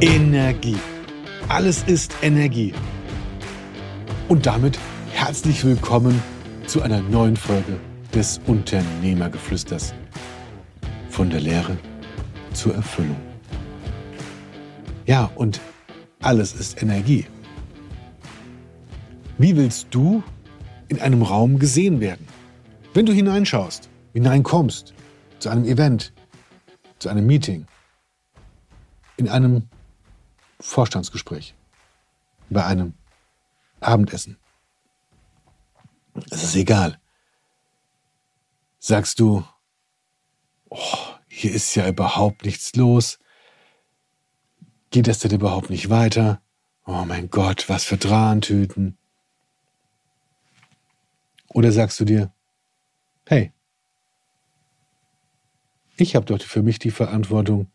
Energie. Alles ist Energie. Und damit herzlich willkommen zu einer neuen Folge des Unternehmergeflüsters. Von der Lehre zur Erfüllung. Ja, und alles ist Energie. Wie willst du in einem Raum gesehen werden? Wenn du hineinschaust, hineinkommst zu einem Event, zu einem Meeting, in einem Vorstandsgespräch, bei einem Abendessen. Es ist egal. Sagst du, oh, hier ist ja überhaupt nichts los. Geht es denn überhaupt nicht weiter? Oh mein Gott, was für Drahntüten. Oder sagst du dir, hey, ich habe doch für mich die Verantwortung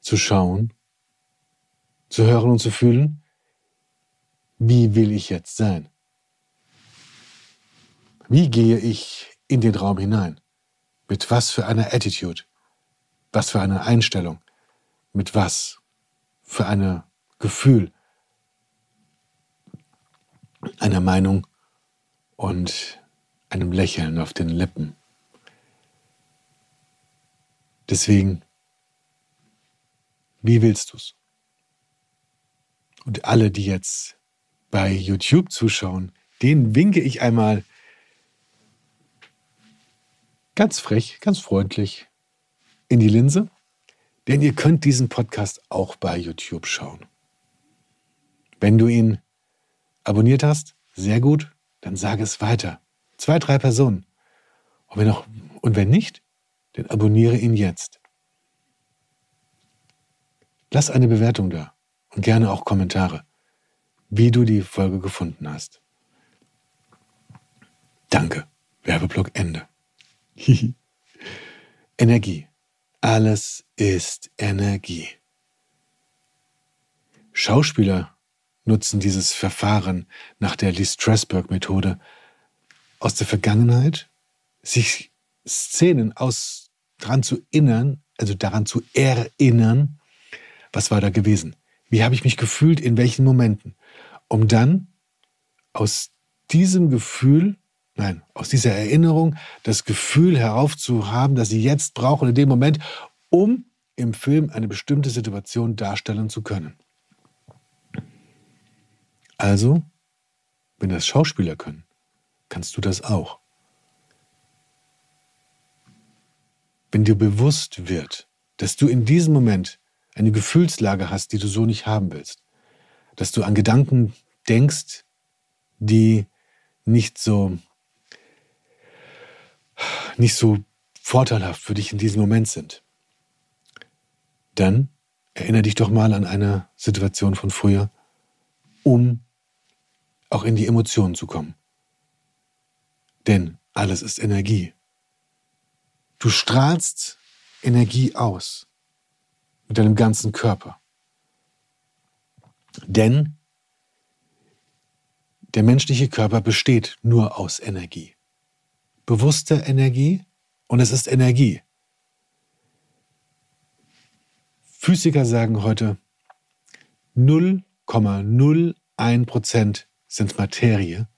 zu schauen, zu hören und zu fühlen, wie will ich jetzt sein? Wie gehe ich in den Raum hinein? Mit was für einer Attitude? Was für einer Einstellung? Mit was für einem Gefühl? Einer Meinung und einem Lächeln auf den Lippen. Deswegen, wie willst du's? Und alle, die jetzt bei YouTube zuschauen, denen winke ich einmal ganz frech, ganz freundlich in die Linse, denn ihr könnt diesen Podcast auch bei YouTube schauen. Wenn du ihn abonniert hast, sehr gut, dann sage es weiter. Zwei, drei Personen. Und wenn, auch, und wenn nicht, dann abonniere ihn jetzt. Lass eine Bewertung da und gerne auch Kommentare, wie du die Folge gefunden hast. Danke. Werbeblock Ende. Energie. Alles ist Energie. Schauspieler nutzen dieses Verfahren nach der Lee Strasberg-Methode aus der Vergangenheit, sich Szenen aus daran zu erinnern, also daran zu erinnern, was war da gewesen? Wie habe ich mich gefühlt in welchen Momenten? Um dann aus diesem Gefühl, nein, aus dieser Erinnerung das Gefühl heraufzuhaben, dass sie jetzt brauchen in dem Moment, um im Film eine bestimmte Situation darstellen zu können. Also, wenn das Schauspieler können, kannst du das auch. Wenn dir bewusst wird, dass du in diesem Moment eine Gefühlslage hast, die du so nicht haben willst, dass du an Gedanken denkst, die nicht so nicht so vorteilhaft für dich in diesem Moment sind, dann erinnere dich doch mal an eine Situation von früher, um auch in die Emotionen zu kommen. Denn alles ist Energie. Du strahlst Energie aus mit deinem ganzen Körper. Denn der menschliche Körper besteht nur aus Energie. Bewusste Energie und es ist Energie. Physiker sagen heute, 0,01 Prozent sind Materie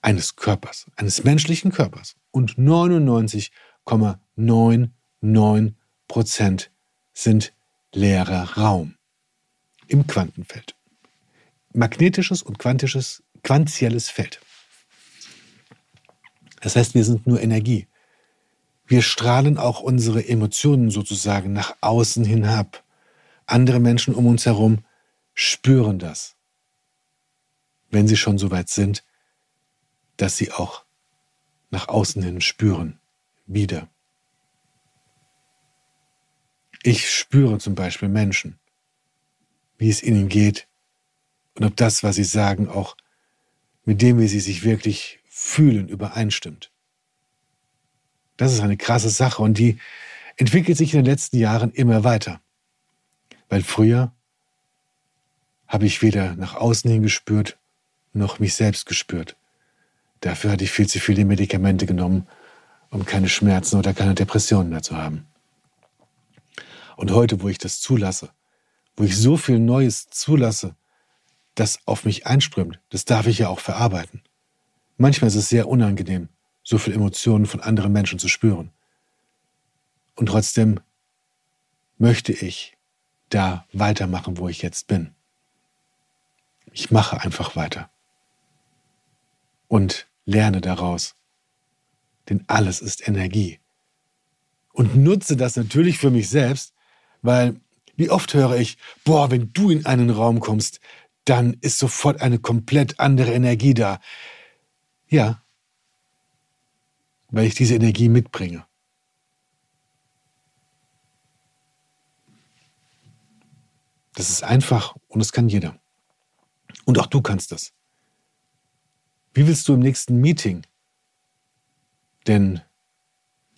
eines Körpers, eines menschlichen Körpers und 99,99 Prozent sind leerer Raum im Quantenfeld. Magnetisches und quantisches, quantielles Feld. Das heißt, wir sind nur Energie. Wir strahlen auch unsere Emotionen sozusagen nach außen hinab. Andere Menschen um uns herum spüren das wenn sie schon so weit sind, dass sie auch nach außen hin spüren, wieder. Ich spüre zum Beispiel Menschen, wie es ihnen geht und ob das, was sie sagen, auch mit dem, wie sie sich wirklich fühlen, übereinstimmt. Das ist eine krasse Sache und die entwickelt sich in den letzten Jahren immer weiter. Weil früher habe ich weder nach außen hin gespürt, noch mich selbst gespürt. Dafür hatte ich viel zu viele Medikamente genommen, um keine Schmerzen oder keine Depressionen mehr zu haben. Und heute, wo ich das zulasse, wo ich so viel Neues zulasse, das auf mich einströmt, das darf ich ja auch verarbeiten. Manchmal ist es sehr unangenehm, so viel Emotionen von anderen Menschen zu spüren. Und trotzdem möchte ich da weitermachen, wo ich jetzt bin. Ich mache einfach weiter und lerne daraus. Denn alles ist Energie. Und nutze das natürlich für mich selbst, weil wie oft höre ich, boah, wenn du in einen Raum kommst, dann ist sofort eine komplett andere Energie da. Ja, weil ich diese Energie mitbringe. Das ist einfach und das kann jeder. Und auch du kannst das. Wie willst du im nächsten Meeting denn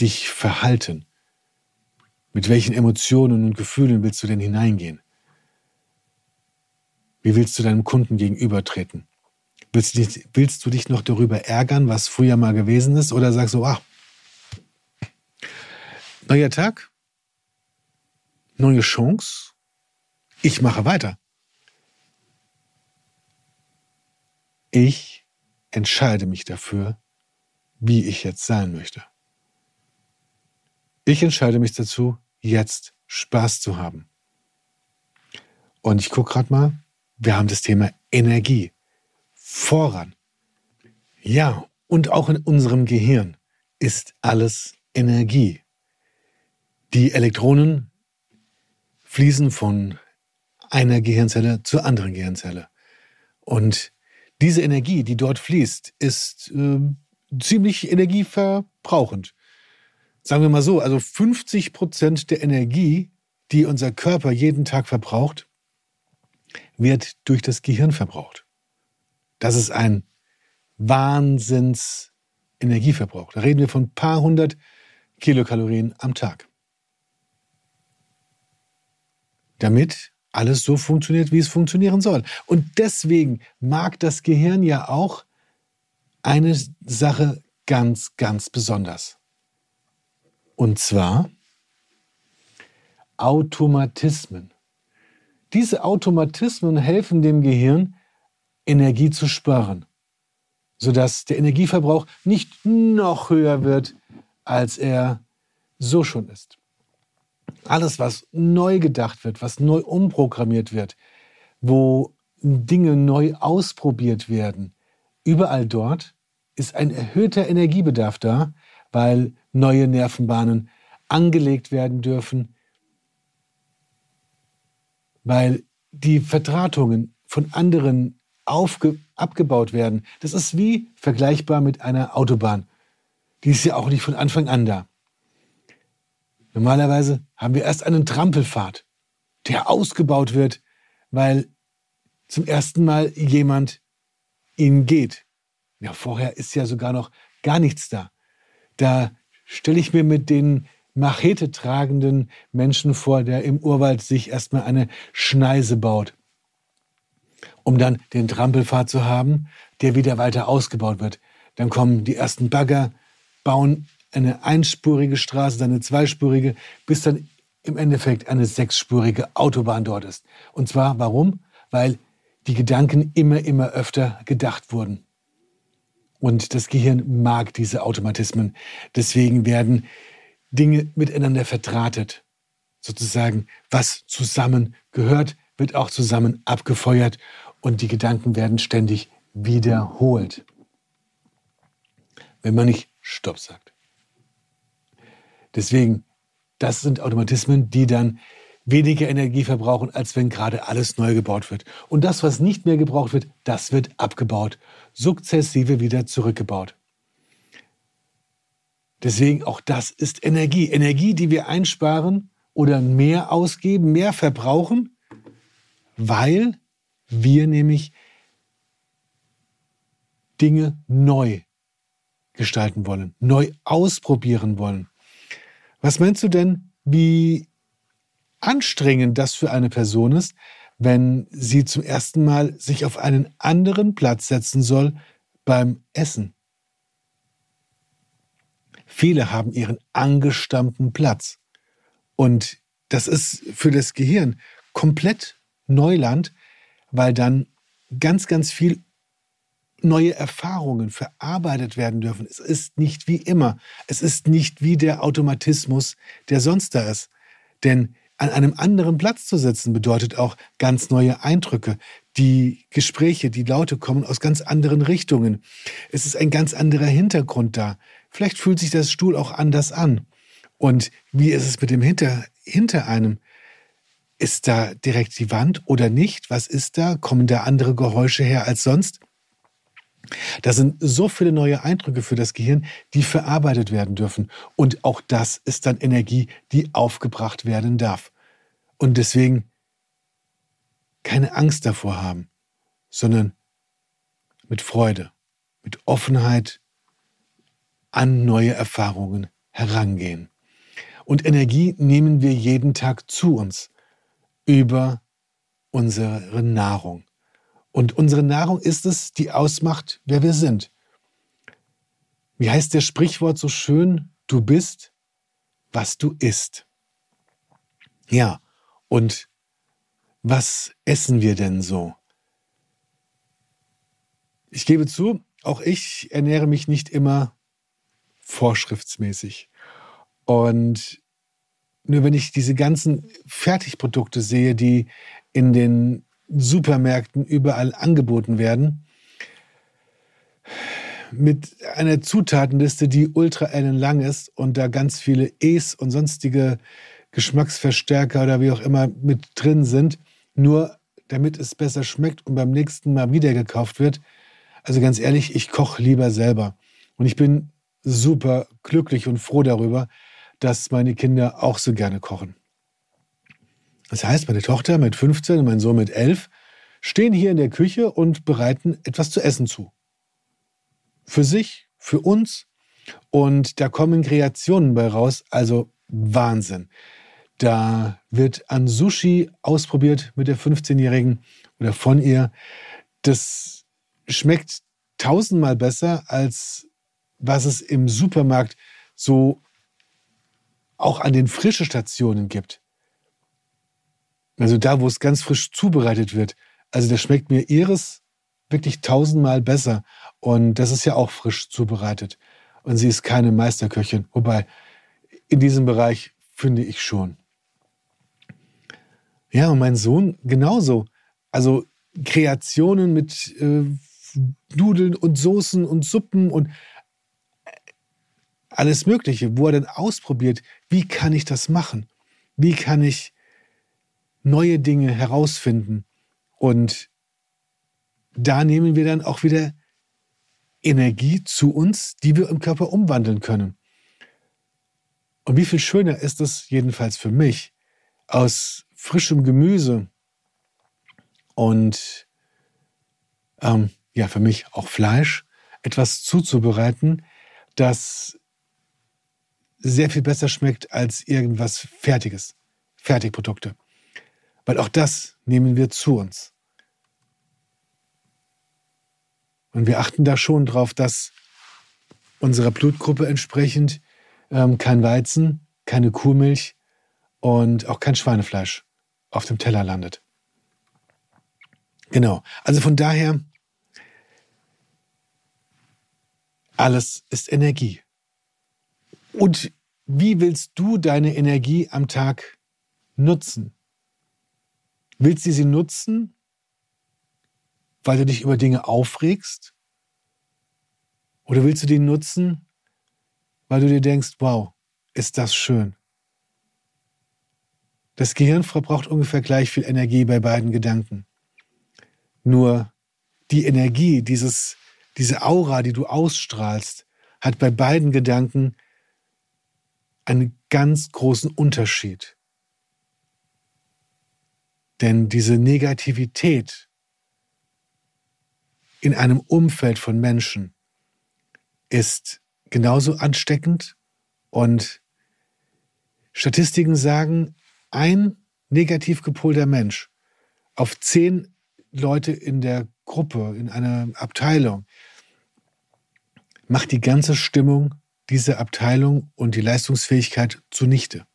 dich verhalten? Mit welchen Emotionen und Gefühlen willst du denn hineingehen? Wie willst du deinem Kunden gegenübertreten? Willst du, dich, willst du dich noch darüber ärgern, was früher mal gewesen ist? Oder sagst du, ach, neuer Tag, neue Chance, ich mache weiter. Ich entscheide mich dafür, wie ich jetzt sein möchte. Ich entscheide mich dazu, jetzt Spaß zu haben. Und ich gucke gerade mal, wir haben das Thema Energie. Voran. Ja, und auch in unserem Gehirn ist alles Energie. Die Elektronen fließen von einer Gehirnzelle zur anderen Gehirnzelle. Und diese Energie, die dort fließt, ist äh, ziemlich energieverbrauchend. Sagen wir mal so, also 50 Prozent der Energie, die unser Körper jeden Tag verbraucht, wird durch das Gehirn verbraucht. Das ist ein Wahnsinns Energieverbrauch. Da reden wir von ein paar hundert Kilokalorien am Tag. Damit alles so funktioniert, wie es funktionieren soll. Und deswegen mag das Gehirn ja auch eine Sache ganz, ganz besonders. Und zwar Automatismen. Diese Automatismen helfen dem Gehirn, Energie zu sparen, sodass der Energieverbrauch nicht noch höher wird, als er so schon ist. Alles, was neu gedacht wird, was neu umprogrammiert wird, wo Dinge neu ausprobiert werden, überall dort ist ein erhöhter Energiebedarf da, weil neue Nervenbahnen angelegt werden dürfen, weil die Verdrahtungen von anderen aufge abgebaut werden. Das ist wie vergleichbar mit einer Autobahn. Die ist ja auch nicht von Anfang an da. Normalerweise haben wir erst einen Trampelpfad, der ausgebaut wird, weil zum ersten Mal jemand ihn geht. Ja, vorher ist ja sogar noch gar nichts da. Da stelle ich mir mit den Machete tragenden Menschen vor, der im Urwald sich erstmal eine Schneise baut, um dann den Trampelpfad zu haben, der wieder weiter ausgebaut wird. Dann kommen die ersten Bagger, bauen eine einspurige Straße, dann eine zweispurige, bis dann im Endeffekt eine sechsspurige Autobahn dort ist. Und zwar warum? Weil die Gedanken immer, immer öfter gedacht wurden. Und das Gehirn mag diese Automatismen. Deswegen werden Dinge miteinander verdrahtet. Sozusagen, was zusammen gehört, wird auch zusammen abgefeuert und die Gedanken werden ständig wiederholt. Wenn man nicht Stopp sagt. Deswegen, das sind Automatismen, die dann weniger Energie verbrauchen, als wenn gerade alles neu gebaut wird. Und das, was nicht mehr gebraucht wird, das wird abgebaut, sukzessive wieder zurückgebaut. Deswegen auch das ist Energie. Energie, die wir einsparen oder mehr ausgeben, mehr verbrauchen, weil wir nämlich Dinge neu gestalten wollen, neu ausprobieren wollen. Was meinst du denn, wie anstrengend das für eine Person ist, wenn sie zum ersten Mal sich auf einen anderen Platz setzen soll beim Essen? Viele haben ihren angestammten Platz und das ist für das Gehirn komplett Neuland, weil dann ganz, ganz viel neue Erfahrungen verarbeitet werden dürfen. Es ist nicht wie immer. Es ist nicht wie der Automatismus, der sonst da ist. Denn an einem anderen Platz zu sitzen bedeutet auch ganz neue Eindrücke. Die Gespräche, die Laute kommen aus ganz anderen Richtungen. Es ist ein ganz anderer Hintergrund da. Vielleicht fühlt sich das Stuhl auch anders an. Und wie ist es mit dem Hinter, hinter einem? Ist da direkt die Wand oder nicht? Was ist da? Kommen da andere Geräusche her als sonst? Da sind so viele neue Eindrücke für das Gehirn, die verarbeitet werden dürfen. Und auch das ist dann Energie, die aufgebracht werden darf. Und deswegen keine Angst davor haben, sondern mit Freude, mit Offenheit an neue Erfahrungen herangehen. Und Energie nehmen wir jeden Tag zu uns über unsere Nahrung. Und unsere Nahrung ist es, die ausmacht, wer wir sind. Wie heißt der Sprichwort so schön? Du bist, was du isst. Ja, und was essen wir denn so? Ich gebe zu, auch ich ernähre mich nicht immer vorschriftsmäßig. Und nur wenn ich diese ganzen Fertigprodukte sehe, die in den Supermärkten überall angeboten werden. Mit einer Zutatenliste, die ultra ellenlang ist und da ganz viele E's und sonstige Geschmacksverstärker oder wie auch immer mit drin sind, nur damit es besser schmeckt und beim nächsten Mal wieder gekauft wird. Also ganz ehrlich, ich koche lieber selber. Und ich bin super glücklich und froh darüber, dass meine Kinder auch so gerne kochen. Das heißt, meine Tochter mit 15 und mein Sohn mit 11 stehen hier in der Küche und bereiten etwas zu essen zu. Für sich, für uns. Und da kommen Kreationen bei raus, also Wahnsinn. Da wird an Sushi ausprobiert mit der 15-Jährigen oder von ihr. Das schmeckt tausendmal besser, als was es im Supermarkt so auch an den frische Stationen gibt. Also da, wo es ganz frisch zubereitet wird. Also das schmeckt mir ihres wirklich tausendmal besser. Und das ist ja auch frisch zubereitet. Und sie ist keine Meisterköchin. Wobei, in diesem Bereich finde ich schon. Ja, und mein Sohn genauso. Also Kreationen mit äh, Nudeln und Soßen und Suppen und alles Mögliche, wo er dann ausprobiert, wie kann ich das machen? Wie kann ich neue Dinge herausfinden. Und da nehmen wir dann auch wieder Energie zu uns, die wir im Körper umwandeln können. Und wie viel schöner ist es, jedenfalls für mich, aus frischem Gemüse und ähm, ja, für mich auch Fleisch, etwas zuzubereiten, das sehr viel besser schmeckt als irgendwas Fertiges, Fertigprodukte. Weil auch das nehmen wir zu uns. Und wir achten da schon drauf, dass unserer Blutgruppe entsprechend ähm, kein Weizen, keine Kuhmilch und auch kein Schweinefleisch auf dem Teller landet. Genau. Also von daher, alles ist Energie. Und wie willst du deine Energie am Tag nutzen? Willst du sie nutzen, weil du dich über Dinge aufregst? Oder willst du die nutzen, weil du dir denkst, wow, ist das schön? Das Gehirn verbraucht ungefähr gleich viel Energie bei beiden Gedanken. Nur die Energie, dieses, diese Aura, die du ausstrahlst, hat bei beiden Gedanken einen ganz großen Unterschied. Denn diese Negativität in einem Umfeld von Menschen ist genauso ansteckend und Statistiken sagen, ein negativ gepolter Mensch auf zehn Leute in der Gruppe, in einer Abteilung, macht die ganze Stimmung dieser Abteilung und die Leistungsfähigkeit zunichte.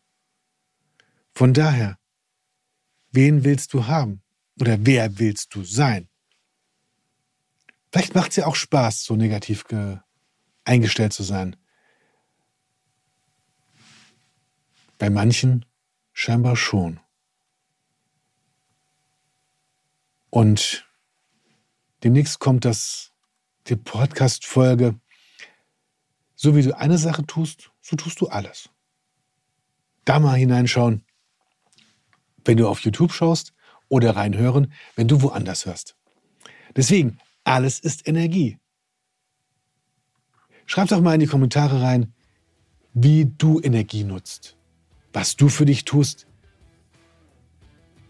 Von daher, wen willst du haben? Oder wer willst du sein? Vielleicht macht es ja auch Spaß, so negativ eingestellt zu sein. Bei manchen scheinbar schon. Und demnächst kommt das, die Podcast-Folge. So wie du eine Sache tust, so tust du alles. Da mal hineinschauen, wenn du auf YouTube schaust oder reinhören, wenn du woanders hörst. Deswegen, alles ist Energie. Schreib doch mal in die Kommentare rein, wie du Energie nutzt, was du für dich tust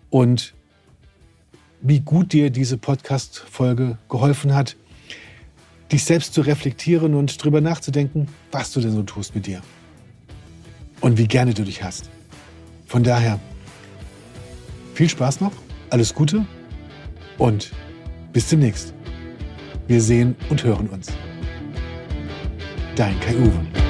und wie gut dir diese Podcast-Folge geholfen hat, dich selbst zu reflektieren und darüber nachzudenken, was du denn so tust mit dir und wie gerne du dich hast. Von daher, viel Spaß noch, alles Gute und bis demnächst. Wir sehen und hören uns. Dein Kai Uwe.